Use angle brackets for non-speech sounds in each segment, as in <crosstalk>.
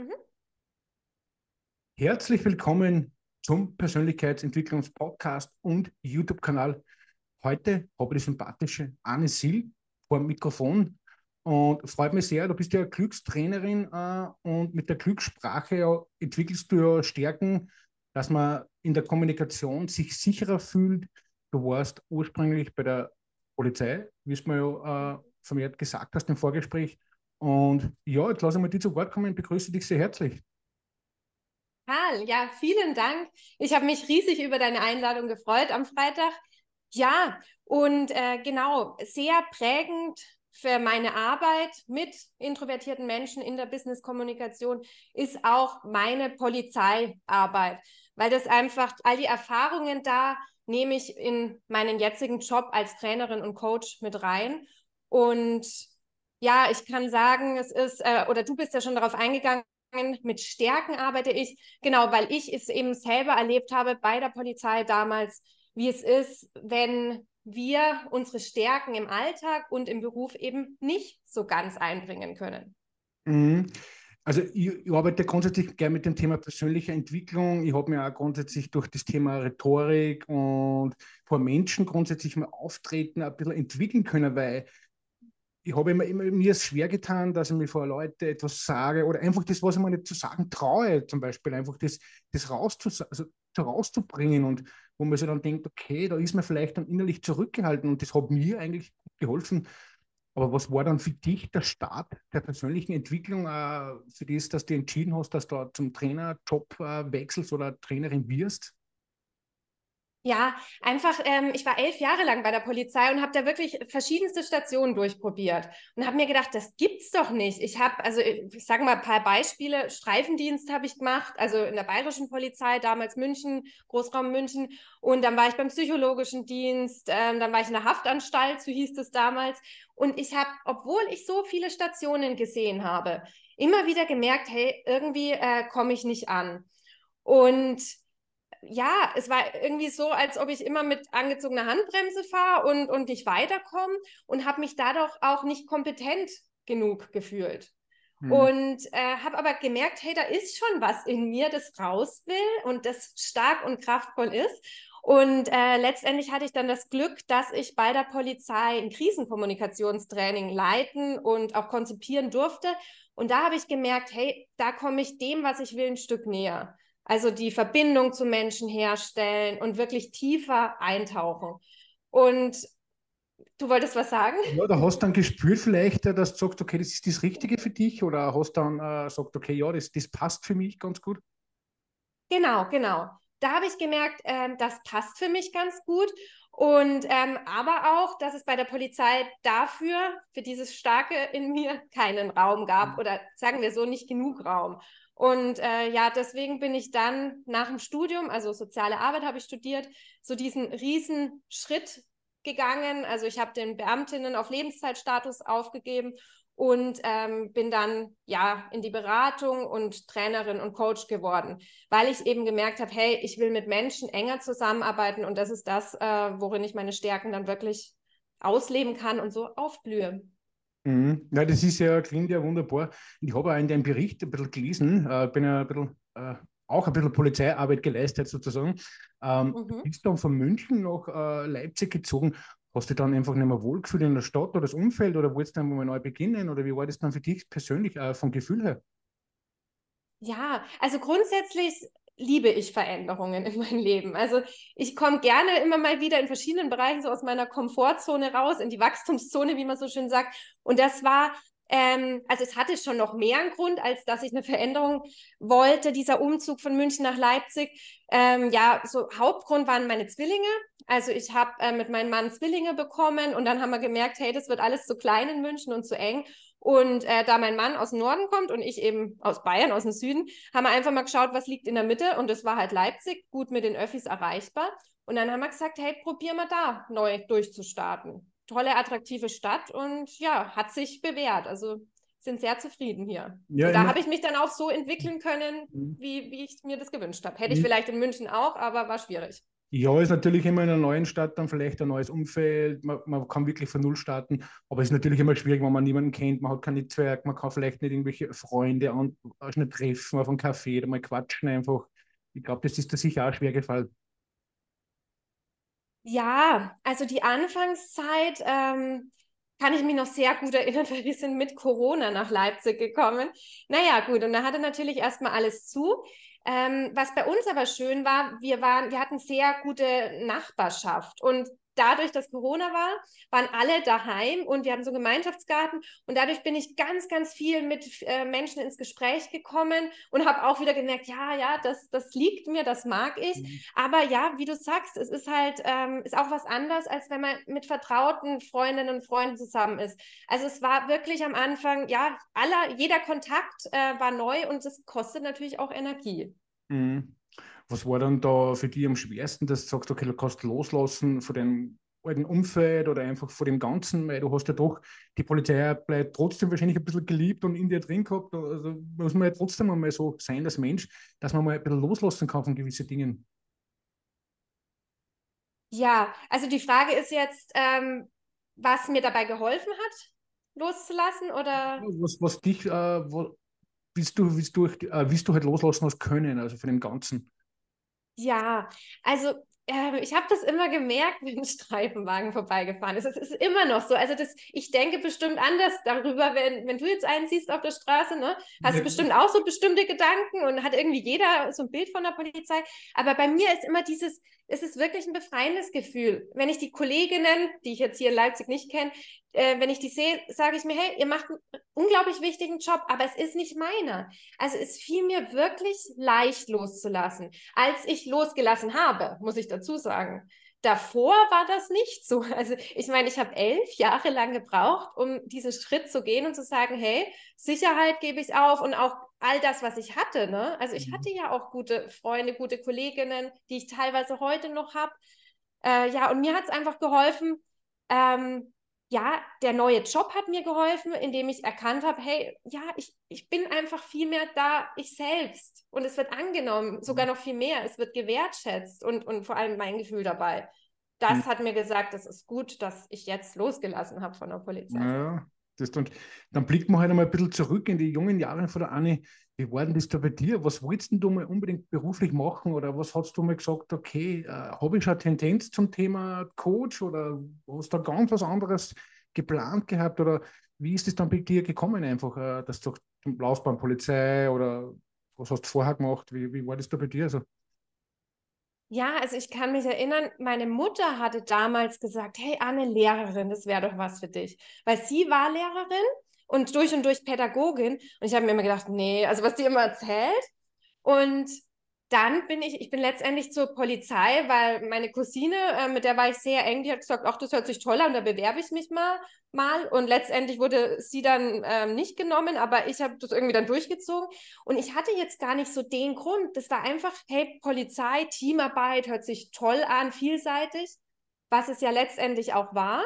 Mhm. Herzlich willkommen zum Persönlichkeitsentwicklungspodcast und YouTube-Kanal. Heute habe ich die sympathische Anne Sil vor dem Mikrofon und freut mich sehr. Du bist ja Glückstrainerin äh, und mit der Glückssprache ja, entwickelst du ja Stärken, dass man in der Kommunikation sich sicherer fühlt. Du warst ursprünglich bei der Polizei, wie es mir ja äh, vermehrt gesagt hast im Vorgespräch. Und ja, jetzt lasse ich mal dir zu Wort kommen. Ich begrüße dich sehr herzlich. Karl, ja, vielen Dank. Ich habe mich riesig über deine Einladung gefreut am Freitag. Ja, und äh, genau, sehr prägend für meine Arbeit mit introvertierten Menschen in der Business-Kommunikation ist auch meine Polizeiarbeit, weil das einfach all die Erfahrungen da nehme ich in meinen jetzigen Job als Trainerin und Coach mit rein. Und ja, ich kann sagen, es ist, äh, oder du bist ja schon darauf eingegangen, mit Stärken arbeite ich, genau, weil ich es eben selber erlebt habe bei der Polizei damals, wie es ist, wenn wir unsere Stärken im Alltag und im Beruf eben nicht so ganz einbringen können. Mhm. Also ich, ich, arbeite grundsätzlich gerne mit dem Thema persönliche Entwicklung. Ich habe mir auch grundsätzlich durch das Thema Rhetorik und vor Menschen grundsätzlich mal auftreten, ein bisschen entwickeln können, weil ich habe immer, immer mir es schwer getan, dass ich mir vor Leuten etwas sage oder einfach das, was ich mir nicht zu sagen traue, zum Beispiel einfach das, das rauszus also rauszubringen und wo man sich dann denkt, okay, da ist man vielleicht dann innerlich zurückgehalten und das hat mir eigentlich geholfen. Aber was war dann für dich der Start der persönlichen Entwicklung, äh, für das, dass du entschieden hast, dass du zum Trainerjob äh, wechselst oder Trainerin wirst? Ja, einfach, ähm, ich war elf Jahre lang bei der Polizei und habe da wirklich verschiedenste Stationen durchprobiert und habe mir gedacht, das gibt's doch nicht. Ich habe, also ich sage mal ein paar Beispiele, Streifendienst habe ich gemacht, also in der bayerischen Polizei, damals München, Großraum München und dann war ich beim psychologischen Dienst, ähm, dann war ich in der Haftanstalt, so hieß es damals und ich habe, obwohl ich so viele Stationen gesehen habe, immer wieder gemerkt, hey, irgendwie äh, komme ich nicht an. Und ja, es war irgendwie so, als ob ich immer mit angezogener Handbremse fahre und, und nicht weiterkomme und habe mich dadurch auch nicht kompetent genug gefühlt. Hm. Und äh, habe aber gemerkt, hey, da ist schon was in mir, das raus will und das stark und kraftvoll ist. Und äh, letztendlich hatte ich dann das Glück, dass ich bei der Polizei ein Krisenkommunikationstraining leiten und auch konzipieren durfte. Und da habe ich gemerkt, hey, da komme ich dem, was ich will, ein Stück näher. Also die Verbindung zu Menschen herstellen und wirklich tiefer eintauchen. Und du wolltest was sagen? Ja, da hast du dann gespürt vielleicht, äh, dass du sagst, okay, das ist das Richtige für dich oder hast dann äh, gesagt, okay, ja, das, das passt für mich ganz gut? Genau, genau. Da habe ich gemerkt, äh, das passt für mich ganz gut. Und ähm, aber auch, dass es bei der Polizei dafür, für dieses Starke in mir, keinen Raum gab mhm. oder sagen wir so, nicht genug Raum. Und äh, ja, deswegen bin ich dann nach dem Studium, also soziale Arbeit habe ich studiert, so diesen riesen Schritt gegangen. Also ich habe den Beamtinnen auf Lebenszeitstatus aufgegeben und ähm, bin dann ja in die Beratung und Trainerin und Coach geworden, weil ich eben gemerkt habe, hey, ich will mit Menschen enger zusammenarbeiten und das ist das, äh, worin ich meine Stärken dann wirklich ausleben kann und so aufblühe. Mhm. Ja, das ist ja, klingt ja wunderbar. Ich habe auch in deinem Bericht ein bisschen gelesen, äh, bin ja ein bisschen, äh, auch ein bisschen Polizeiarbeit geleistet sozusagen. Ähm, mhm. Bist dann von München nach äh, Leipzig gezogen. Hast du dann einfach nicht mehr wohlgefühlt in der Stadt oder das Umfeld oder wolltest du dann mal neu beginnen oder wie war das dann für dich persönlich äh, vom Gefühl her? Ja, also grundsätzlich liebe ich Veränderungen in meinem Leben. Also ich komme gerne immer mal wieder in verschiedenen Bereichen so aus meiner Komfortzone raus, in die Wachstumszone, wie man so schön sagt. Und das war, ähm, also es hatte schon noch mehr einen Grund, als dass ich eine Veränderung wollte, dieser Umzug von München nach Leipzig. Ähm, ja, so Hauptgrund waren meine Zwillinge. Also ich habe äh, mit meinem Mann Zwillinge bekommen und dann haben wir gemerkt, hey, das wird alles zu klein in München und zu eng. Und äh, da mein Mann aus dem Norden kommt und ich eben aus Bayern, aus dem Süden, haben wir einfach mal geschaut, was liegt in der Mitte. Und das war halt Leipzig, gut mit den Öffis erreichbar. Und dann haben wir gesagt, hey, probier mal da neu durchzustarten. Tolle, attraktive Stadt und ja, hat sich bewährt. Also sind sehr zufrieden hier. Ja, da habe ich mich dann auch so entwickeln können, mhm. wie, wie ich mir das gewünscht habe. Hätte ich mhm. vielleicht in München auch, aber war schwierig. Ja, ist natürlich immer in einer neuen Stadt dann vielleicht ein neues Umfeld. Man, man, kann wirklich von Null starten, aber es ist natürlich immer schwierig, wenn man niemanden kennt. Man hat kein Netzwerk, man kann vielleicht nicht irgendwelche Freunde an, nicht treffen auf einem Café oder mal quatschen einfach. Ich glaube, das ist da sicher auch schwer gefallen. Ja, also die Anfangszeit ähm, kann ich mich noch sehr gut erinnern, <laughs> weil wir sind mit Corona nach Leipzig gekommen. Naja, gut, und da hatte natürlich erstmal alles zu. Ähm, was bei uns aber schön war, wir waren, wir hatten sehr gute Nachbarschaft und dadurch, dass Corona war, waren alle daheim und wir hatten so einen Gemeinschaftsgarten und dadurch bin ich ganz, ganz viel mit äh, Menschen ins Gespräch gekommen und habe auch wieder gemerkt, ja, ja, das, das liegt mir, das mag ich. Mhm. Aber ja, wie du sagst, es ist halt, ähm, ist auch was anderes, als wenn man mit vertrauten Freundinnen und Freunden zusammen ist. Also es war wirklich am Anfang, ja, aller, jeder Kontakt äh, war neu und es kostet natürlich auch Energie. Mhm. Was war dann da für dich am schwersten, dass du sagst, okay, du kannst loslassen von dem alten Umfeld oder einfach von dem Ganzen, weil du hast ja doch die Polizei bleibt trotzdem wahrscheinlich ein bisschen geliebt und in dir drin gehabt. Also muss man ja trotzdem einmal so sein als Mensch, dass man mal ein bisschen loslassen kann von gewissen Dingen. Ja, also die Frage ist jetzt, ähm, was mir dabei geholfen hat, loszulassen oder? Was, was dich, äh, wo, willst du, willst du, äh, willst du halt loslassen hast können, also von dem Ganzen? Ja, also äh, ich habe das immer gemerkt, wenn ein Streifenwagen vorbeigefahren ist. Es ist immer noch so. Also das, ich denke bestimmt anders darüber, wenn, wenn du jetzt einen siehst auf der Straße, ne? Hast du bestimmt auch so bestimmte Gedanken und hat irgendwie jeder so ein Bild von der Polizei. Aber bei mir ist immer dieses, es ist wirklich ein befreiendes Gefühl. Wenn ich die Kolleginnen, die ich jetzt hier in Leipzig nicht kenne, äh, wenn ich die sehe, sage ich mir, hey, ihr macht einen unglaublich wichtigen Job, aber es ist nicht meiner. Also es fiel mir wirklich leicht loszulassen, als ich losgelassen habe, muss ich dazu sagen. Davor war das nicht so. <laughs> Also ich meine, ich habe elf Jahre lang gebraucht, um diesen Schritt zu gehen und zu sagen, hey, Sicherheit gebe ich auf und auch all das, was ich hatte. Ne? Also ich mhm. hatte ja auch gute Freunde, gute Kolleginnen, die ich teilweise heute noch habe. Äh, ja, und mir hat es einfach geholfen, ähm, ja, der neue Job hat mir geholfen, indem ich erkannt habe, hey, ja, ich, ich bin einfach viel mehr da, ich selbst. Und es wird angenommen, sogar mhm. noch viel mehr. Es wird gewertschätzt und, und vor allem mein Gefühl dabei. Das mhm. hat mir gesagt, es ist gut, dass ich jetzt losgelassen habe von der Polizei. Ja, das, und dann blickt man halt einmal ein bisschen zurück in die jungen Jahre von der Anne. Wie war denn das da bei dir? Was wolltest du mal unbedingt beruflich machen? Oder was hast du mal gesagt, okay, äh, habe ich schon Tendenz zum Thema Coach oder hast du da ganz was anderes geplant gehabt? Oder wie ist es dann bei dir gekommen, einfach, äh, dass du Laufbahn Polizei oder was hast du vorher gemacht? Wie, wie war das da bei dir? Also, ja, also ich kann mich erinnern, meine Mutter hatte damals gesagt, hey Anne, Lehrerin, das wäre doch was für dich. Weil sie war Lehrerin und durch und durch Pädagogin. Und ich habe mir immer gedacht, nee, also was die immer erzählt. Und dann bin ich, ich bin letztendlich zur Polizei, weil meine Cousine, äh, mit der war ich sehr eng, die hat gesagt, ach, das hört sich toll an, da bewerbe ich mich mal. mal. Und letztendlich wurde sie dann ähm, nicht genommen, aber ich habe das irgendwie dann durchgezogen. Und ich hatte jetzt gar nicht so den Grund. Das war einfach, hey, Polizei, Teamarbeit, hört sich toll an, vielseitig, was es ja letztendlich auch war,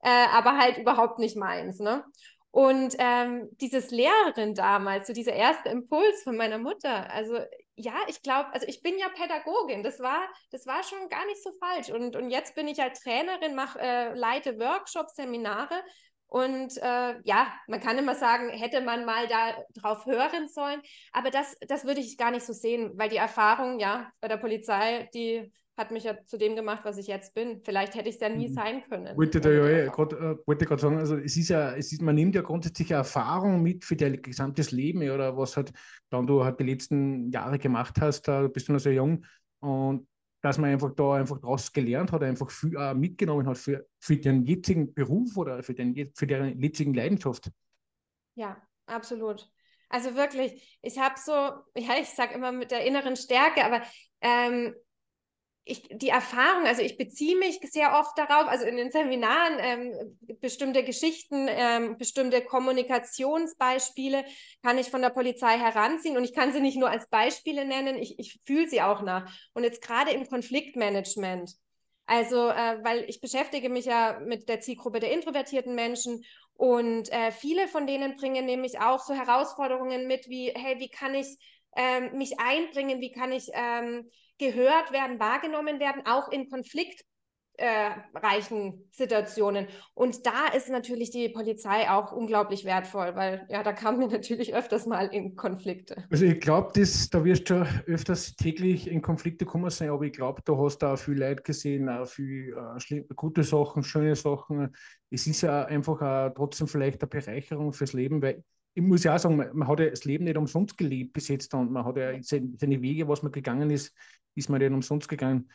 äh, aber halt überhaupt nicht meins. Ne? Und ähm, dieses Lehrerin damals, so dieser erste Impuls von meiner Mutter, also ja, ich glaube, also ich bin ja Pädagogin, das war, das war schon gar nicht so falsch. Und, und jetzt bin ich halt Trainerin, mache, äh, leite Workshops, Seminare. Und äh, ja, man kann immer sagen, hätte man mal da drauf hören sollen. Aber das, das würde ich gar nicht so sehen, weil die Erfahrung, ja, bei der Polizei, die hat mich ja zu dem gemacht, was ich jetzt bin. Vielleicht hätte ich es ja nie mhm. sein können. Wollte da ja eh grad, äh, wollte gerade sagen, also es ist ja, es ist, man nimmt ja grundsätzlich Erfahrung mit für dein gesamtes Leben oder was halt dann du halt die letzten Jahre gemacht hast, da bist du noch sehr jung und dass man einfach da einfach daraus gelernt hat, einfach viel, äh, mitgenommen hat für, für den jetzigen Beruf oder für, den, für deren jetzigen Leidenschaft. Ja, absolut. Also wirklich, ich habe so, <laughs> ja, ich sage immer mit der inneren Stärke, aber ähm, ich, die Erfahrung, also ich beziehe mich sehr oft darauf, also in den Seminaren ähm, bestimmte Geschichten, ähm, bestimmte Kommunikationsbeispiele kann ich von der Polizei heranziehen und ich kann sie nicht nur als Beispiele nennen, ich, ich fühle sie auch nach. Und jetzt gerade im Konfliktmanagement, also äh, weil ich beschäftige mich ja mit der Zielgruppe der introvertierten Menschen und äh, viele von denen bringen nämlich auch so Herausforderungen mit wie, hey, wie kann ich ähm, mich einbringen, wie kann ich ähm, gehört werden, wahrgenommen werden, auch in Konflikt äh, Situationen. Und da ist natürlich die Polizei auch unglaublich wertvoll, weil ja, da kamen wir natürlich öfters mal in Konflikte. Also ich glaube, da wirst du öfters täglich in Konflikte kommen sein, aber ich glaube, da hast du auch viel Leid gesehen, auch viel äh, gute Sachen, schöne Sachen. Es ist ja einfach auch trotzdem vielleicht eine Bereicherung fürs Leben, weil ich muss ja auch sagen, man, hat ja das Leben nicht umsonst gelebt bis jetzt und man hat ja seine Wege, was man gegangen ist, ist man nicht umsonst gegangen.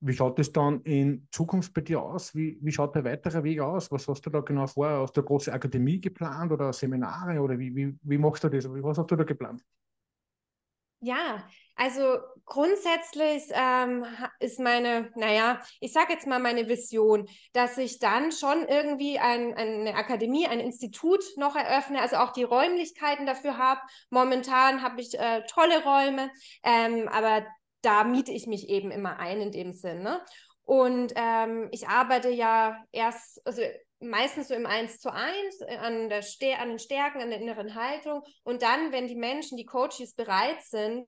Wie schaut es dann in Zukunft bei dir aus? Wie, wie schaut der weitere Weg aus? Was hast du da genau vor? Hast du eine große Akademie geplant oder Seminare oder wie, wie, wie machst du das? Was hast du da geplant? Ja, also grundsätzlich ähm, ist meine, naja, ich sage jetzt mal meine Vision, dass ich dann schon irgendwie ein, eine Akademie, ein Institut noch eröffne, also auch die Räumlichkeiten dafür habe. Momentan habe ich äh, tolle Räume, ähm, aber da miete ich mich eben immer ein in dem Sinn. Ne? Und ähm, ich arbeite ja erst, also meistens so im Eins zu eins äh, an, an den Stärken, an der inneren Haltung. Und dann, wenn die Menschen, die Coaches bereit sind,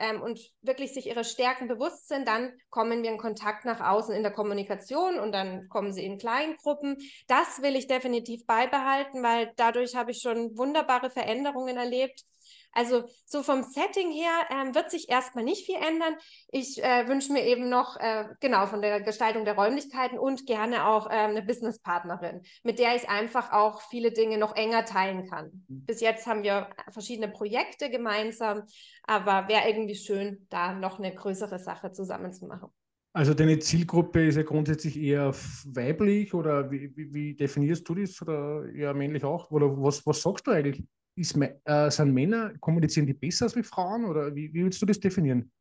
ähm, und wirklich sich ihre Stärken bewusst sind, dann kommen wir in Kontakt nach außen in der Kommunikation und dann kommen sie in Kleingruppen. Das will ich definitiv beibehalten, weil dadurch habe ich schon wunderbare Veränderungen erlebt. Also so vom Setting her ähm, wird sich erstmal nicht viel ändern. Ich äh, wünsche mir eben noch, äh, genau, von der Gestaltung der Räumlichkeiten und gerne auch äh, eine Businesspartnerin, mit der ich einfach auch viele Dinge noch enger teilen kann. Mhm. Bis jetzt haben wir verschiedene Projekte gemeinsam, aber wäre irgendwie schön, da noch eine größere Sache zusammen zu machen. Also deine Zielgruppe ist ja grundsätzlich eher weiblich oder wie, wie, wie definierst du das oder eher männlich auch? Oder was, was sagst du eigentlich? Ist, äh, sind Männer, kommunizieren die besser als wie Frauen oder wie, wie willst du das definieren?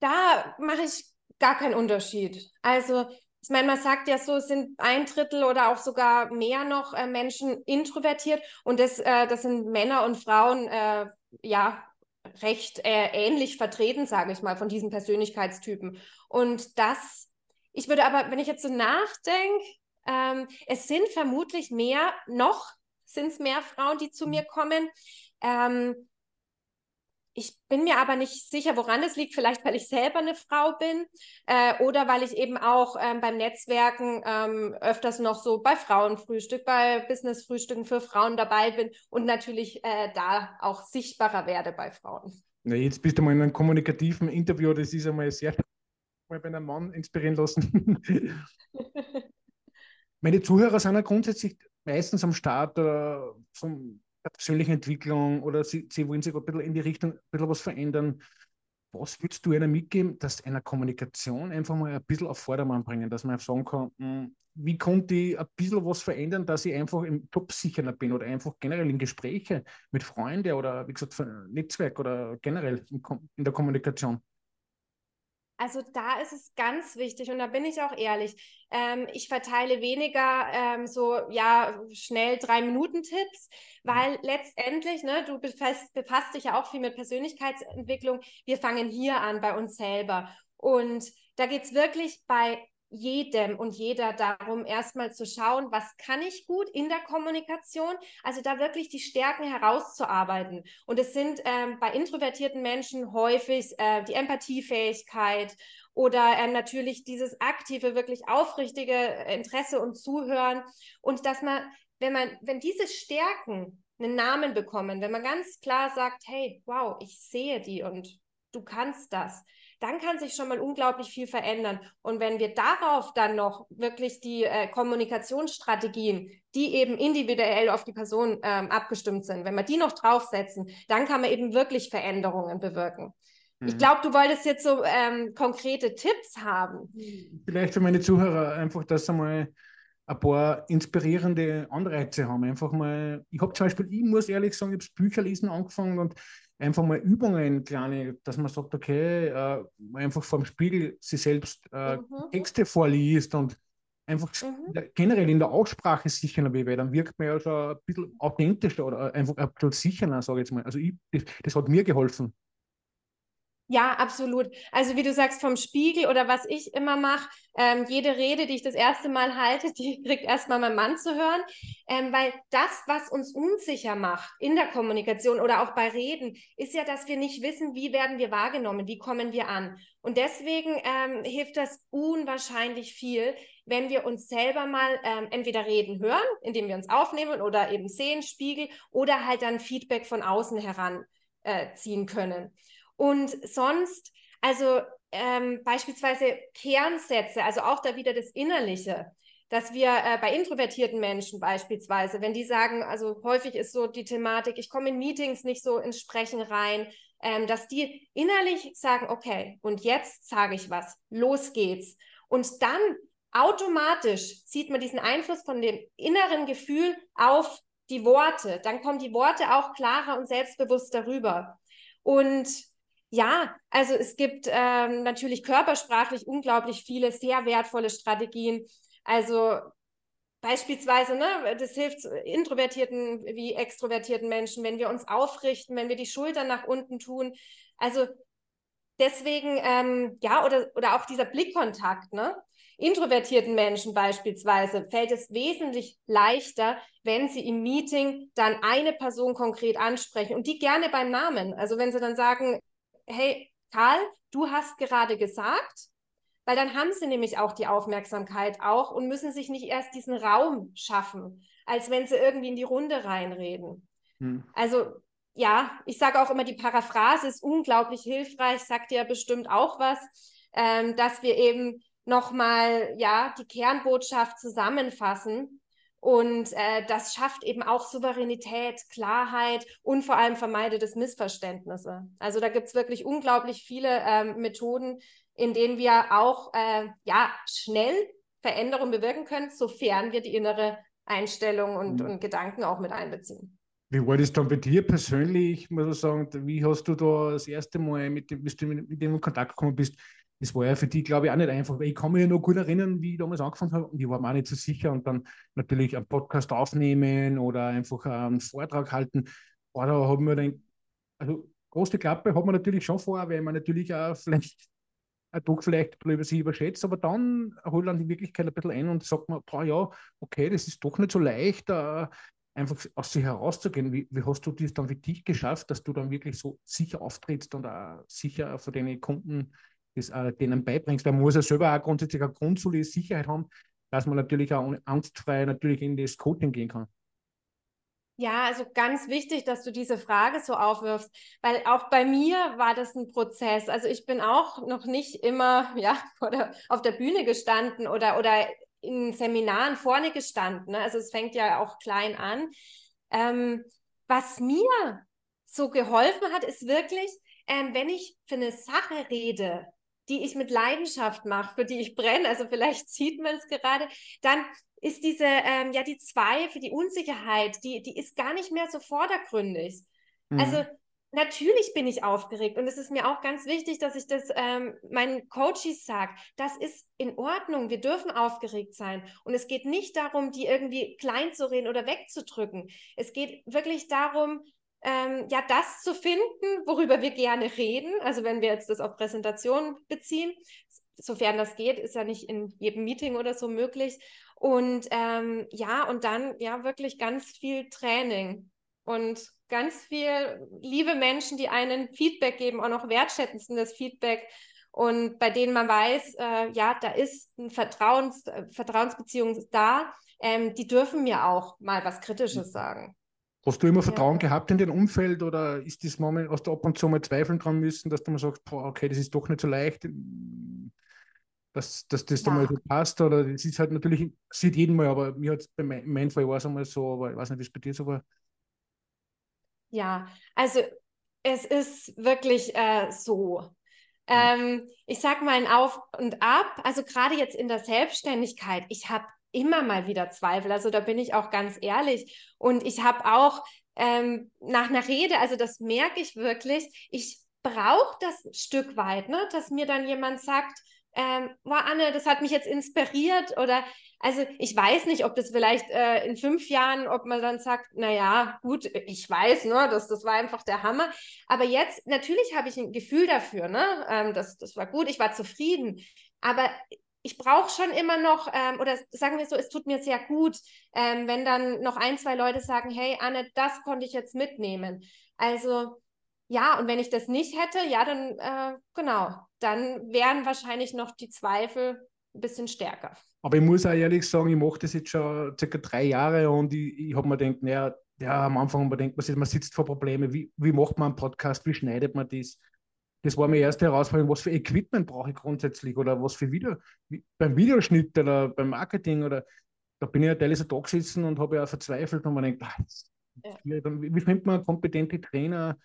Da mache ich gar keinen Unterschied. Also ich meine, man sagt ja so, sind ein Drittel oder auch sogar mehr noch äh, Menschen introvertiert und das, äh, das sind Männer und Frauen äh, ja recht äh, ähnlich vertreten, sage ich mal, von diesen Persönlichkeitstypen. Und das, ich würde aber, wenn ich jetzt so nachdenke, ähm, es sind vermutlich mehr noch sind es mehr Frauen, die zu mir kommen. Ähm, ich bin mir aber nicht sicher, woran es liegt. Vielleicht, weil ich selber eine Frau bin äh, oder weil ich eben auch ähm, beim Netzwerken ähm, öfters noch so bei Frauenfrühstück, bei Businessfrühstücken für Frauen dabei bin und natürlich äh, da auch sichtbarer werde bei Frauen. Na, jetzt bist du mal in einem kommunikativen Interview. Das ist einmal sehr mal bei einem Mann inspirieren lassen. <laughs> Meine Zuhörer sind ja grundsätzlich meistens am Start äh, von der persönlichen Entwicklung oder sie, sie wollen sich ein bisschen in die Richtung ein bisschen was verändern. Was würdest du einer mitgeben, dass einer Kommunikation einfach mal ein bisschen auf Vordermann bringen, dass man sagen kann, hm, wie konnte ich ein bisschen was verändern, dass ich einfach im Job sicherer bin oder einfach generell in Gespräche mit Freunden oder wie gesagt Netzwerk oder generell in der Kommunikation? Also da ist es ganz wichtig und da bin ich auch ehrlich. Ähm, ich verteile weniger ähm, so, ja, schnell drei Minuten Tipps, weil letztendlich, ne, du befasst, befasst dich ja auch viel mit Persönlichkeitsentwicklung. Wir fangen hier an bei uns selber. Und da geht es wirklich bei jedem und jeder darum, erstmal zu schauen, was kann ich gut in der Kommunikation, also da wirklich die Stärken herauszuarbeiten. Und es sind ähm, bei introvertierten Menschen häufig äh, die Empathiefähigkeit oder äh, natürlich dieses aktive, wirklich aufrichtige Interesse und Zuhören. Und dass man, wenn man, wenn diese Stärken einen Namen bekommen, wenn man ganz klar sagt, hey, wow, ich sehe die und du kannst das, dann kann sich schon mal unglaublich viel verändern. Und wenn wir darauf dann noch wirklich die äh, Kommunikationsstrategien, die eben individuell auf die Person ähm, abgestimmt sind, wenn wir die noch draufsetzen, dann kann man eben wirklich Veränderungen bewirken. Mhm. Ich glaube, du wolltest jetzt so ähm, konkrete Tipps haben. Vielleicht für meine Zuhörer einfach, dass sie mal ein paar inspirierende Anreize haben. Einfach mal, ich habe zum Beispiel, ich muss ehrlich sagen, ich habe Bücher lesen angefangen und einfach mal Übungen, kleine, dass man sagt, okay, äh, einfach vor dem Spiegel sich selbst äh, mhm. Texte vorliest und einfach mhm. generell in der Aussprache sicherer wird, weil dann wirkt man ja schon ein bisschen authentischer oder einfach ein bisschen sicherer, sage ich jetzt mal. Also ich, das, das hat mir geholfen. Ja, absolut. Also wie du sagst, vom Spiegel oder was ich immer mache, ähm, jede Rede, die ich das erste Mal halte, <laughs> die kriegt erstmal mein Mann zu hören, ähm, weil das, was uns unsicher macht in der Kommunikation oder auch bei Reden, ist ja, dass wir nicht wissen, wie werden wir wahrgenommen, wie kommen wir an. Und deswegen ähm, hilft das unwahrscheinlich viel, wenn wir uns selber mal ähm, entweder reden hören, indem wir uns aufnehmen oder eben sehen, Spiegel oder halt dann Feedback von außen heranziehen äh, können. Und sonst, also ähm, beispielsweise Kernsätze, also auch da wieder das Innerliche, dass wir äh, bei introvertierten Menschen beispielsweise, wenn die sagen, also häufig ist so die Thematik, ich komme in Meetings nicht so ins Sprechen rein, ähm, dass die innerlich sagen, okay, und jetzt sage ich was, los geht's. Und dann automatisch sieht man diesen Einfluss von dem inneren Gefühl auf die Worte. Dann kommen die Worte auch klarer und selbstbewusst darüber. Und ja, also es gibt ähm, natürlich körpersprachlich unglaublich viele sehr wertvolle Strategien. Also beispielsweise, ne, das hilft introvertierten wie extrovertierten Menschen, wenn wir uns aufrichten, wenn wir die Schultern nach unten tun. Also deswegen, ähm, ja, oder, oder auch dieser Blickkontakt, ne? Introvertierten Menschen beispielsweise fällt es wesentlich leichter, wenn sie im Meeting dann eine Person konkret ansprechen und die gerne beim Namen. Also wenn sie dann sagen, hey, Karl, du hast gerade gesagt, weil dann haben sie nämlich auch die Aufmerksamkeit auch und müssen sich nicht erst diesen Raum schaffen, als wenn sie irgendwie in die Runde reinreden. Hm. Also ja, ich sage auch immer, die Paraphrase ist unglaublich hilfreich, sagt ja bestimmt auch was, ähm, dass wir eben nochmal ja die Kernbotschaft zusammenfassen und äh, das schafft eben auch Souveränität, Klarheit und vor allem vermeidet es Missverständnisse. Also da gibt es wirklich unglaublich viele ähm, Methoden, in denen wir auch äh, ja, schnell Veränderungen bewirken können, sofern wir die innere Einstellung und, mhm. und Gedanken auch mit einbeziehen. Wie war das dann bei dir persönlich, muss ich sagen? Wie hast du da das erste Mal mit dem, bis du mit dem in Kontakt gekommen bist? Das war ja für die, glaube ich, auch nicht einfach, ich kann mich ja noch gut erinnern, wie ich damals angefangen habe und ich war mir auch nicht so sicher und dann natürlich einen Podcast aufnehmen oder einfach einen Vortrag halten. Oh, da haben wir dann, also große Klappe hat man natürlich schon vor, weil man natürlich auch vielleicht ein Tag vielleicht über sich überschätzt, aber dann holt man die Wirklichkeit ein bisschen ein und sagt man, boah, ja, okay, das ist doch nicht so leicht, uh, einfach aus sich herauszugehen. Wie, wie, hast du das dann für dich geschafft, dass du dann wirklich so sicher auftrittst und auch sicher für deine Kunden das äh, denen beibringst. Da muss er selber auch grundsätzlich eine grundsolide Sicherheit haben, dass man natürlich auch angstfrei natürlich in das Coaching gehen kann. Ja, also ganz wichtig, dass du diese Frage so aufwirfst, weil auch bei mir war das ein Prozess. Also ich bin auch noch nicht immer <laughs> ja, der, auf der Bühne gestanden oder, oder in Seminaren vorne gestanden. Ne? Also es fängt ja auch klein an. Ähm, was mir so geholfen hat, ist wirklich, ähm, wenn ich für eine Sache rede, die ich mit Leidenschaft mache, für die ich brenne, also vielleicht sieht man es gerade, dann ist diese, ähm, ja, die Zweifel, die Unsicherheit, die, die ist gar nicht mehr so vordergründig. Mhm. Also natürlich bin ich aufgeregt und es ist mir auch ganz wichtig, dass ich das ähm, meinen Coaches sage. Das ist in Ordnung. Wir dürfen aufgeregt sein. Und es geht nicht darum, die irgendwie klein zu reden oder wegzudrücken. Es geht wirklich darum, ähm, ja, das zu finden, worüber wir gerne reden. Also wenn wir jetzt das auf Präsentation beziehen, sofern das geht, ist ja nicht in jedem Meeting oder so möglich. Und ähm, ja, und dann ja wirklich ganz viel Training und ganz viel liebe Menschen, die einen Feedback geben, auch noch wertschätzendes Feedback und bei denen man weiß, äh, ja, da ist eine Vertrauens, Vertrauensbeziehung da, ähm, die dürfen mir auch mal was Kritisches mhm. sagen. Hast du immer Vertrauen ja. gehabt in dein Umfeld oder ist das Moment, hast du ab und zu mal zweifeln dran müssen, dass du mal sagst, boah, okay, das ist doch nicht so leicht, dass, dass das ja. da mal so passt? Oder das ist halt natürlich, sieht jeden Mal, aber mir hat es bei mein, meinem Fall war es einmal so, aber ich weiß nicht, wie es bei dir so war. Ja, also es ist wirklich äh, so. Ähm, ich sag mal ein Auf und Ab, also gerade jetzt in der Selbstständigkeit, ich habe immer mal wieder Zweifel. Also da bin ich auch ganz ehrlich. Und ich habe auch ähm, nach einer Rede, also das merke ich wirklich, ich brauche das Stück weit, ne, dass mir dann jemand sagt, ähm, wow, Anne, das hat mich jetzt inspiriert oder also ich weiß nicht, ob das vielleicht äh, in fünf Jahren, ob man dann sagt, naja, gut, ich weiß, ne, das, das war einfach der Hammer. Aber jetzt, natürlich habe ich ein Gefühl dafür, ne? Ähm, das, das war gut, ich war zufrieden. Aber ich brauche schon immer noch, ähm, oder sagen wir so, es tut mir sehr gut, ähm, wenn dann noch ein, zwei Leute sagen, hey Anne, das konnte ich jetzt mitnehmen. Also ja, und wenn ich das nicht hätte, ja, dann äh, genau, dann wären wahrscheinlich noch die Zweifel ein bisschen stärker. Aber ich muss auch ehrlich sagen, ich mache das jetzt schon circa drei Jahre und ich, ich habe mir gedacht, naja, ja, am Anfang man denkt man, man sitzt vor Problemen, wie, wie macht man einen Podcast, wie schneidet man das? Das war meine erste Herausforderung, was für Equipment brauche ich grundsätzlich oder was für Video, beim Videoschnitt oder beim Marketing oder da bin ich ja teilweise da gesessen und habe ja verzweifelt und man denkt, ach, ja. wie findet man kompetente Trainer?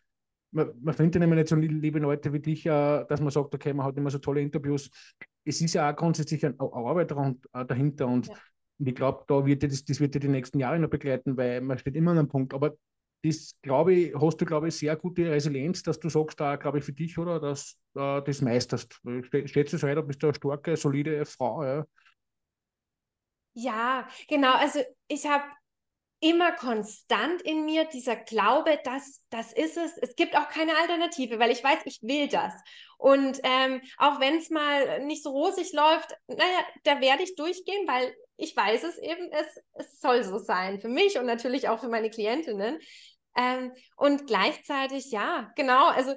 Man, man findet ja nicht so liebe Leute wie dich, äh, dass man sagt, okay, man hat immer so tolle Interviews. Es ist ja auch grundsätzlich eine Arbeit äh, dahinter und ja. ich glaube, da wird das, das wird ja die nächsten Jahre noch begleiten, weil man steht immer an einem Punkt. Aber das, glaube ich, hast du, glaube ich, sehr gute Resilienz, dass du sagst, da, glaube ich, für dich, oder, dass äh, das meisterst. Du es weiter, bist du eine starke, solide Frau, ja? Ja, genau. Also ich habe immer konstant in mir dieser Glaube, dass das ist es. Es gibt auch keine Alternative, weil ich weiß, ich will das. Und ähm, auch wenn es mal nicht so rosig läuft, naja, da werde ich durchgehen, weil ich weiß es eben, es, es soll so sein für mich und natürlich auch für meine Klientinnen. Ähm, und gleichzeitig, ja, genau, also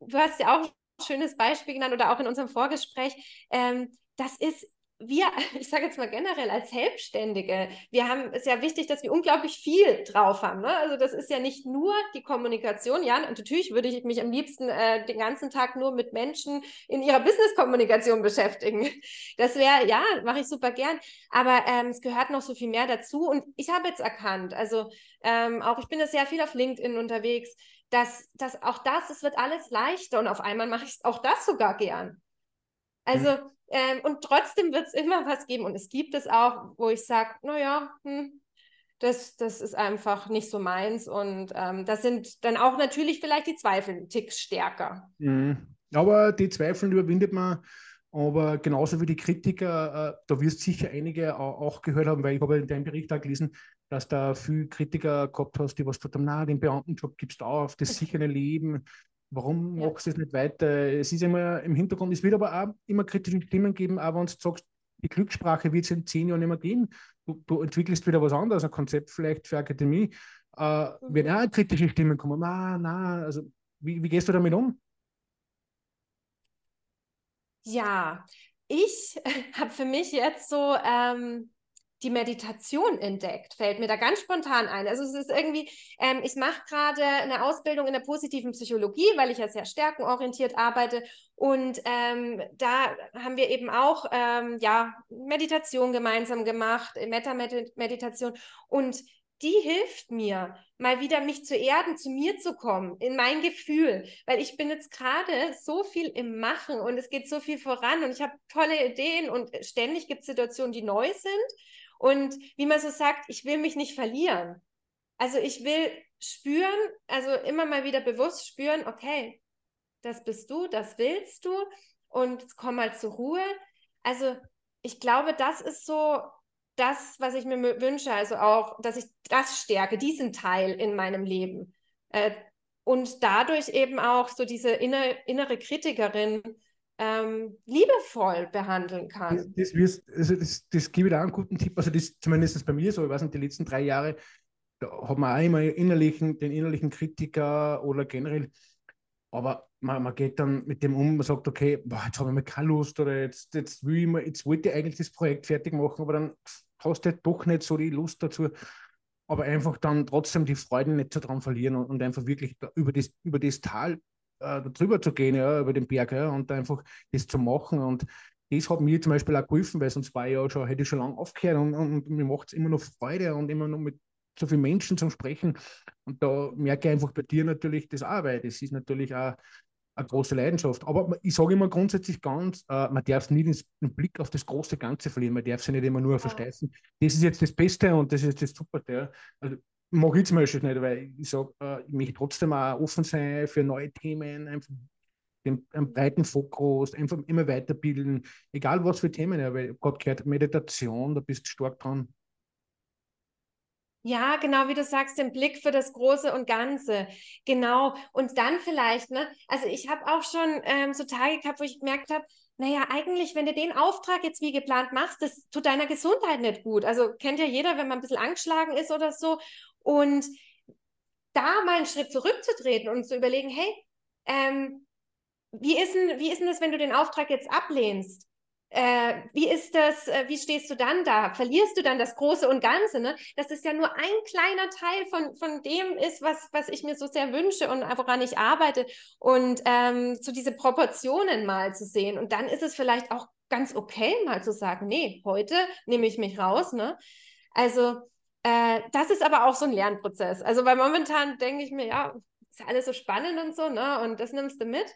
du hast ja auch ein schönes Beispiel genannt oder auch in unserem Vorgespräch. Ähm, das ist wir, <laughs> ich sage jetzt mal generell als Selbstständige, wir haben, es ist ja wichtig, dass wir unglaublich viel drauf haben. Ne? Also das ist ja nicht nur die Kommunikation. Ja, natürlich würde ich mich am liebsten äh, den ganzen Tag nur mit Menschen in ihrer Business-Kommunikation beschäftigen. <laughs> Das wäre, ja, mache ich super gern. Aber ähm, es gehört noch so viel mehr dazu. Und ich habe jetzt erkannt, also ähm, auch ich bin ja sehr viel auf LinkedIn unterwegs, dass, dass auch das, es wird alles leichter und auf einmal mache ich auch das sogar gern. Also, mhm ähm, und trotzdem wird es immer was geben. Und es gibt es auch, wo ich sage, naja, hm, das, das ist einfach nicht so meins. Und ähm, das sind dann auch natürlich vielleicht die Zweifel ein Tick stärker. Mhm. Aber die Zweifel überwindet man. Aber genauso wie die Kritiker, äh, da wirst sicher einige auch gehört haben, weil ich habe in deinem Bericht auch gelesen, dass da viele Kritiker gehabt hast, die was gesagt haben, na, den Beamtenjob gibst du auf, das <laughs> sichere Leben, Warum ja. machst du es nicht weiter? Es ist immer im Hintergrund, es wird aber auch immer kritische Stimmen geben, auch wenn du sagst, die Glückssprache wird es in zehn Jahren nicht mehr geben. Du, du, entwickelst wieder was anderes, ein Konzept vielleicht für Akademie. Äh, mhm. Werden auch kritische Stimmen kommen. Na, na, also wie, wie gehst du damit um? Ja, ich <laughs> habe für mich jetzt so ähm, die Meditation entdeckt, fällt mir da ganz spontan ein. Also es ist irgendwie, ähm, ich mache gerade eine Ausbildung in der positiven Psychologie, weil ich ja sehr stärkenorientiert arbeite. Und ähm, da haben wir eben auch ähm, ja, Meditation gemeinsam gemacht, Meta-Meditation. Und die hilft mir, mal wieder mich zu erden, zu mir zu kommen, in mein Gefühl, weil ich bin jetzt gerade so viel im Machen und es geht so viel voran und ich habe tolle Ideen und ständig gibt es Situationen, die neu sind und wie man so sagt, ich will mich nicht verlieren. Also ich will spüren, also immer mal wieder bewusst spüren, okay, das bist du, das willst du und komm mal zur Ruhe. Also ich glaube, das ist so das, was ich mir wünsche, also auch, dass ich das stärke, diesen Teil in meinem Leben. Äh, und dadurch eben auch so diese innere, innere Kritikerin ähm, liebevoll behandeln kann. Das, das, also das, das gebe ich da einen guten Tipp, also das zumindest bei mir so, ich weiß nicht, die letzten drei Jahre, da hat man auch immer innerlichen, den innerlichen Kritiker oder generell, aber man, man geht dann mit dem um, man sagt, okay, boah, jetzt habe ich mal keine Lust oder jetzt, jetzt will ich mal, jetzt wollte ich eigentlich das Projekt fertig machen, aber dann hast du doch nicht so die Lust dazu. Aber einfach dann trotzdem die Freude nicht so dran verlieren und, und einfach wirklich über das, über das Tal äh, drüber zu gehen, ja, über den Berg ja, und einfach das zu machen. Und das hat mir zum Beispiel auch geholfen, weil sonst war ich ja schon, hätte ich schon lange aufgehört und, und, und mir macht es immer noch Freude und immer noch mit so vielen Menschen zum Sprechen. Und da merke ich einfach bei dir natürlich das weil das ist natürlich auch eine große Leidenschaft. Aber ich sage immer grundsätzlich ganz, äh, man darf nie den, den, Blick auf das große Ganze verlieren, man darf sich nicht immer nur versteifen. Das ist jetzt das Beste und das ist das Superste. Ja. Also, mache ich zum Beispiel nicht, weil ich sage, äh, ich möchte trotzdem auch offen sein für neue Themen. Einfach. den, einen breiten Fokus, einfach immer weiterbilden, egal was für Themen, ja, weil Gott gehört Meditation, da bist du stark dran. Ja, genau wie du sagst, den Blick für das Große und Ganze. Genau. Und dann vielleicht, ne? Also ich habe auch schon ähm, so Tage gehabt, wo ich gemerkt habe, naja, eigentlich, wenn du den Auftrag jetzt wie geplant machst, das tut deiner Gesundheit nicht gut. Also kennt ja jeder, wenn man ein bisschen angeschlagen ist oder so. Und da mal einen Schritt zurückzutreten und zu überlegen, hey, ähm, wie, ist denn, wie ist denn das, wenn du den Auftrag jetzt ablehnst? Äh, wie ist das, äh, wie stehst du dann da? Verlierst du dann das Große und Ganze, ne? Dass es ja nur ein kleiner Teil von, von dem ist, was, was ich mir so sehr wünsche und woran ich arbeite. Und ähm, so diese Proportionen mal zu sehen. Und dann ist es vielleicht auch ganz okay, mal zu sagen, nee, heute nehme ich mich raus, ne? Also, äh, das ist aber auch so ein Lernprozess. Also, weil momentan denke ich mir, ja, ist alles so spannend und so, ne? Und das nimmst du mit.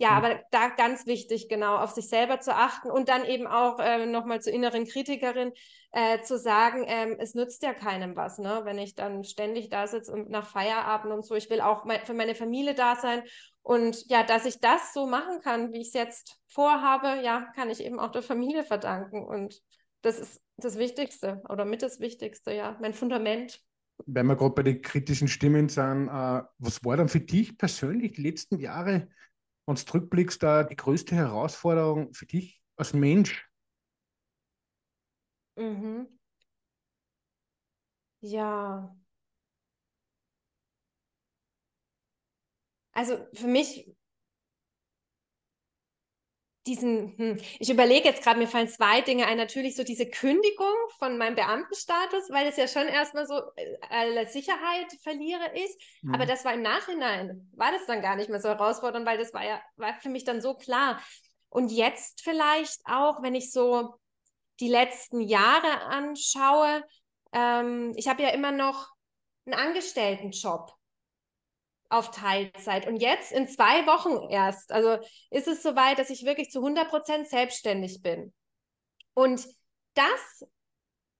Ja, aber da ganz wichtig, genau, auf sich selber zu achten und dann eben auch äh, nochmal zur inneren Kritikerin äh, zu sagen, ähm, es nützt ja keinem was, ne? wenn ich dann ständig da sitze und nach Feierabend und so. Ich will auch mein, für meine Familie da sein. Und ja, dass ich das so machen kann, wie ich es jetzt vorhabe, ja, kann ich eben auch der Familie verdanken. Und das ist das Wichtigste oder mit das Wichtigste, ja, mein Fundament. Wenn wir gerade bei den kritischen Stimmen sind, äh, was war dann für dich persönlich die letzten Jahre wenn du zurückblickst, da die größte Herausforderung für dich als Mensch? Mhm. Ja. Also für mich diesen, hm, ich überlege jetzt gerade, mir fallen zwei Dinge ein. Natürlich so diese Kündigung von meinem Beamtenstatus, weil es ja schon erstmal so äh, Sicherheit verliere ist. Mhm. Aber das war im Nachhinein, war das dann gar nicht mehr so herausfordernd, weil das war ja, war für mich dann so klar. Und jetzt vielleicht auch, wenn ich so die letzten Jahre anschaue, ähm, ich habe ja immer noch einen Angestelltenjob auf Teilzeit. Und jetzt in zwei Wochen erst, also ist es soweit, dass ich wirklich zu 100 Prozent selbstständig bin. Und das,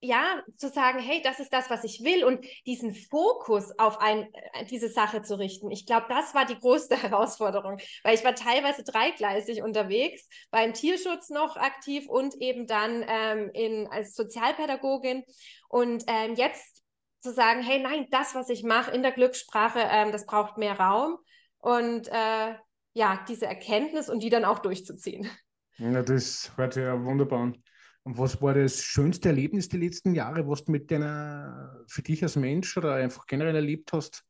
ja, zu sagen, hey, das ist das, was ich will und diesen Fokus auf ein, äh, diese Sache zu richten. Ich glaube, das war die größte <laughs> Herausforderung, weil ich war teilweise dreigleisig unterwegs, beim Tierschutz noch aktiv und eben dann ähm, in, als Sozialpädagogin. Und ähm, jetzt zu sagen, hey, nein, das, was ich mache in der Glückssprache, ähm, das braucht mehr Raum und äh, ja, diese Erkenntnis und die dann auch durchzuziehen. Ja, das hört ja wunderbar an. Und was war das schönste Erlebnis die letzten Jahre, was du mit deiner, für dich als Mensch oder einfach generell erlebt hast?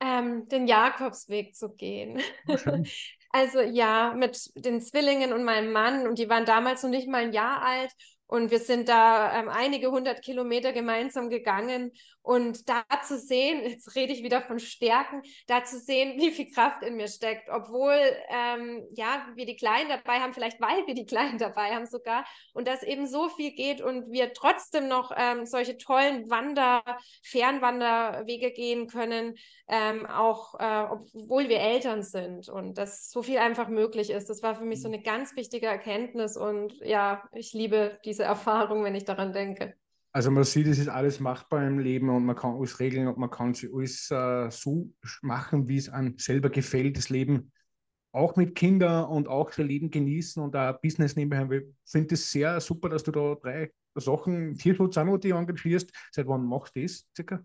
Ähm, den Jakobsweg zu gehen. <laughs> also ja, mit den Zwillingen und meinem Mann und die waren damals noch nicht mal ein Jahr alt und wir sind da ähm, einige hundert Kilometer gemeinsam gegangen. Und da zu sehen, <laughs> jetzt rede ich wieder von Stärken, da zu sehen, wie viel Kraft in mir steckt, obwohl ähm, ja, wir die Kleinen dabei haben, vielleicht weil wir die <laughs> Kleinen dabei haben sogar, und dass eben so viel geht und wir trotzdem noch ähm, solche tollen Wander-, Fernwanderwege gehen können, ähm, auch äh, obwohl wir Eltern sind und dass so viel einfach möglich ist. Das war für mich so mhm. eine ganz wichtige Erkenntnis und ja, ich liebe diese Erfahrung, wenn ich daran denke. Also man sieht, es ist alles machbar im Leben und man kann alles regeln und man kann sich alles äh, so machen, wie es einem selber gefällt, das Leben auch mit Kindern und auch das Leben genießen und auch Business nebenher. Ich finde es sehr super, dass du da drei Sachen, Tierschutz auch noch die engagierst. Seit wann machst du das circa?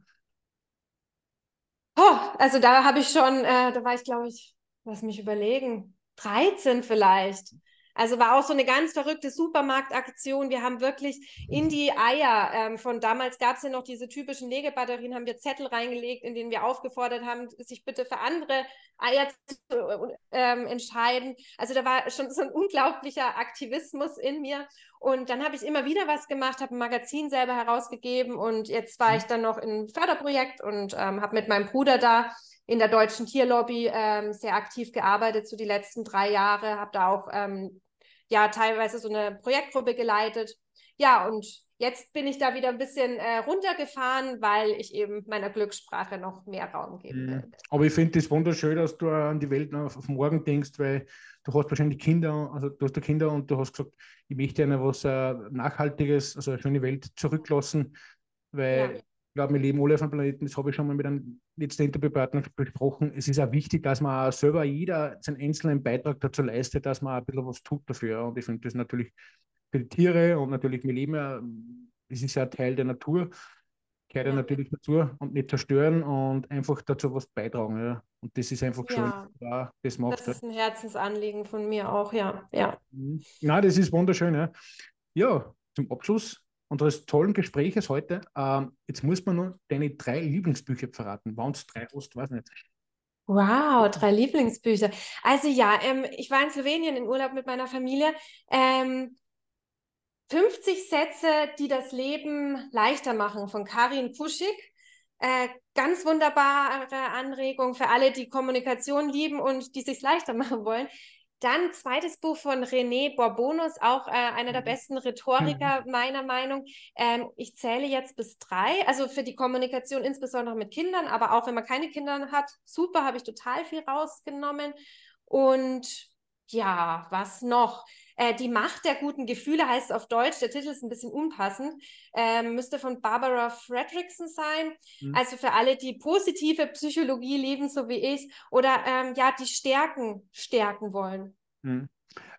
Oh, also da habe ich schon, äh, da war ich glaube ich, lass mich überlegen, 13 vielleicht. Also war auch so eine ganz verrückte Supermarktaktion. Wir haben wirklich in die Eier ähm, von damals gab es ja noch diese typischen Legebatterien, haben wir Zettel reingelegt, in denen wir aufgefordert haben, sich bitte für andere Eier zu ähm, entscheiden. Also da war schon so ein unglaublicher Aktivismus in mir. Und dann habe ich immer wieder was gemacht, habe ein Magazin selber herausgegeben und jetzt war ich dann noch in einem Förderprojekt und ähm, habe mit meinem Bruder da in der deutschen Tierlobby ähm, sehr aktiv gearbeitet, so die letzten drei Jahre, habe da auch ähm, ja teilweise so eine Projektgruppe geleitet. Ja, und jetzt bin ich da wieder ein bisschen äh, runtergefahren, weil ich eben meiner Glückssprache noch mehr Raum geben mhm. will. Aber ich finde es wunderschön, dass du an die Welt auf, auf, morgen denkst, weil du hast wahrscheinlich Kinder, also du hast da Kinder und du hast gesagt, ich möchte einer was äh, Nachhaltiges, also eine schöne Welt zurücklassen, weil ja. Glaube, wir leben alle auf einem Planeten, das habe ich schon mal mit einem letzten Interviewpartner besprochen. Es ist auch wichtig, dass man selber jeder seinen einzelnen Beitrag dazu leistet, dass man ein bisschen was tut dafür. Und ich finde das natürlich für die Tiere und natürlich, wir leben ja, es ist ja Teil der Natur, gehört ja, natürlich dazu und nicht zerstören und einfach dazu was beitragen. Ja. Und das ist einfach schön, ja, ja das macht. Das ist ein Herzensanliegen von mir auch, ja. ja. Mhm. Na, das ist wunderschön. Ja, ja zum Abschluss unseres tollen Gespräches heute. Ähm, jetzt muss man nur deine drei Lieblingsbücher verraten. Waren es drei Ost, weiß nicht. Wow, drei Lieblingsbücher. Also ja, ähm, ich war in Slowenien in Urlaub mit meiner Familie. Ähm, 50 Sätze, die das Leben leichter machen von Karin Puschig. Äh, ganz wunderbare Anregung für alle, die Kommunikation lieben und die sich leichter <laughs> machen wollen. Dann zweites Buch von René Borbonus, auch äh, einer der mhm. besten Rhetoriker <laughs> meiner Meinung. Ähm, ich zähle jetzt bis drei, also für die Kommunikation insbesondere mit Kindern, aber auch wenn man keine Kinder hat, super, habe ich total viel rausgenommen. Und ja, was noch? Äh, die Macht der guten Gefühle heißt auf Deutsch, der Titel ist ein bisschen unpassend, ähm, müsste von Barbara Fredrickson sein. Mhm. Also für alle, die positive Psychologie lieben, so wie ich, oder ähm, ja, die Stärken stärken wollen. Mhm.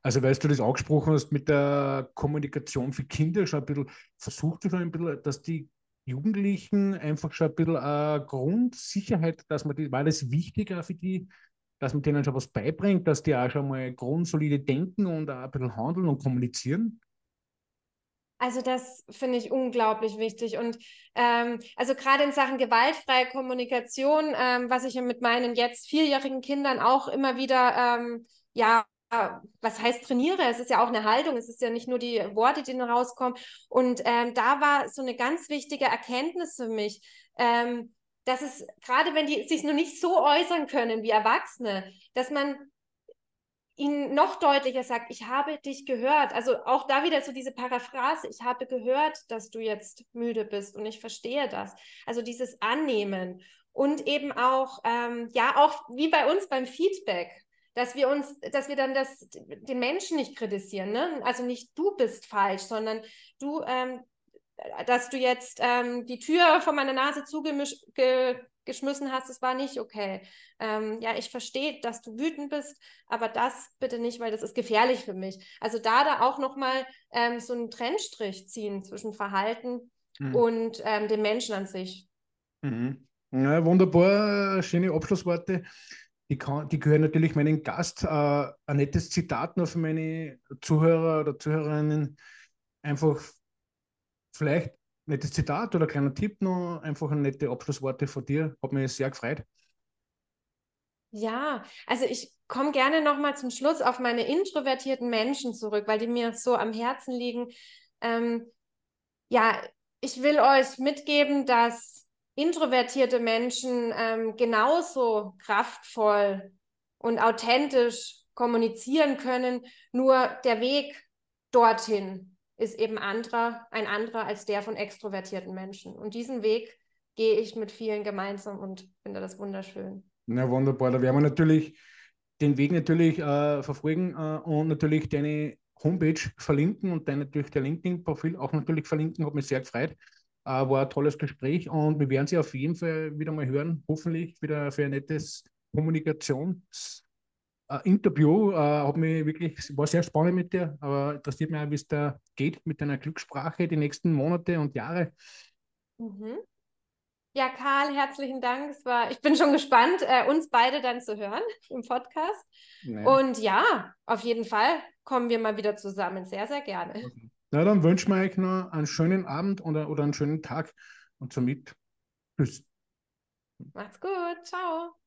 Also, weißt du das angesprochen hast mit der Kommunikation für Kinder, schon ein bisschen, versucht du schon ein bisschen, dass die Jugendlichen einfach schon ein bisschen eine Grundsicherheit, dass man die, war das wichtiger für die, dass man denen schon was beibringt, dass die auch schon mal grundsolide denken und auch ein bisschen handeln und kommunizieren? Also das finde ich unglaublich wichtig. Und ähm, also gerade in Sachen gewaltfreie Kommunikation, ähm, was ich mit meinen jetzt vierjährigen Kindern auch immer wieder, ähm, ja, was heißt trainiere? Es ist ja auch eine Haltung, es ist ja nicht nur die Worte, die rauskommen. Und ähm, da war so eine ganz wichtige Erkenntnis für mich. Ähm, dass es, gerade wenn die sich noch nicht so äußern können wie Erwachsene, dass man ihnen noch deutlicher sagt, ich habe dich gehört. Also auch da wieder so diese Paraphrase, ich habe gehört, dass du jetzt müde bist und ich verstehe das. Also dieses Annehmen und eben auch, ähm, ja, auch wie bei uns beim Feedback, dass wir uns, dass wir dann das, den Menschen nicht kritisieren, ne? Also nicht du bist falsch, sondern du, ähm, dass du jetzt ähm, die Tür vor meiner Nase zugeschmissen hast, das war nicht okay. Ähm, ja, ich verstehe, dass du wütend bist, aber das bitte nicht, weil das ist gefährlich für mich. Also da da auch nochmal ähm, so einen Trennstrich ziehen zwischen Verhalten mhm. und ähm, dem Menschen an sich. Mhm. Ja, wunderbar, schöne Abschlussworte. Die, kann, die gehören natürlich meinem Gast. Äh, ein nettes Zitat noch für meine Zuhörer oder Zuhörerinnen. Einfach vielleicht nettes Zitat oder kleiner Tipp noch, einfach ein nette Abschlussworte von dir. Hat mich sehr gefreut. Ja, also ich komme gerne nochmal zum Schluss auf meine introvertierten Menschen zurück, weil die mir so am Herzen liegen. Ähm, ja, ich will euch mitgeben, dass introvertierte Menschen ähm, genauso kraftvoll und authentisch kommunizieren können, nur der Weg dorthin ist eben anderer, ein anderer als der von extrovertierten Menschen. Und diesen Weg gehe ich mit vielen gemeinsam und finde das wunderschön. Na wunderbar, da werden wir natürlich den Weg natürlich äh, verfolgen äh, und natürlich deine Homepage verlinken und dein natürlich der LinkedIn-Profil auch natürlich verlinken. Hat mich sehr gefreut. Äh, war ein tolles Gespräch und wir werden sie auf jeden Fall wieder mal hören. Hoffentlich wieder für ein nettes Kommunikations- äh, Interview. Äh, hat mich wirklich, war sehr spannend mit dir, aber interessiert mich auch, wie es da geht mit deiner Glückssprache die nächsten Monate und Jahre. Mhm. Ja, Karl, herzlichen Dank. Es war, ich bin schon gespannt, äh, uns beide dann zu hören <laughs> im Podcast. Nee. Und ja, auf jeden Fall kommen wir mal wieder zusammen. Sehr, sehr gerne. Okay. Na, dann wünschen wir euch noch einen schönen Abend oder, oder einen schönen Tag und somit tschüss. Macht's gut. Ciao.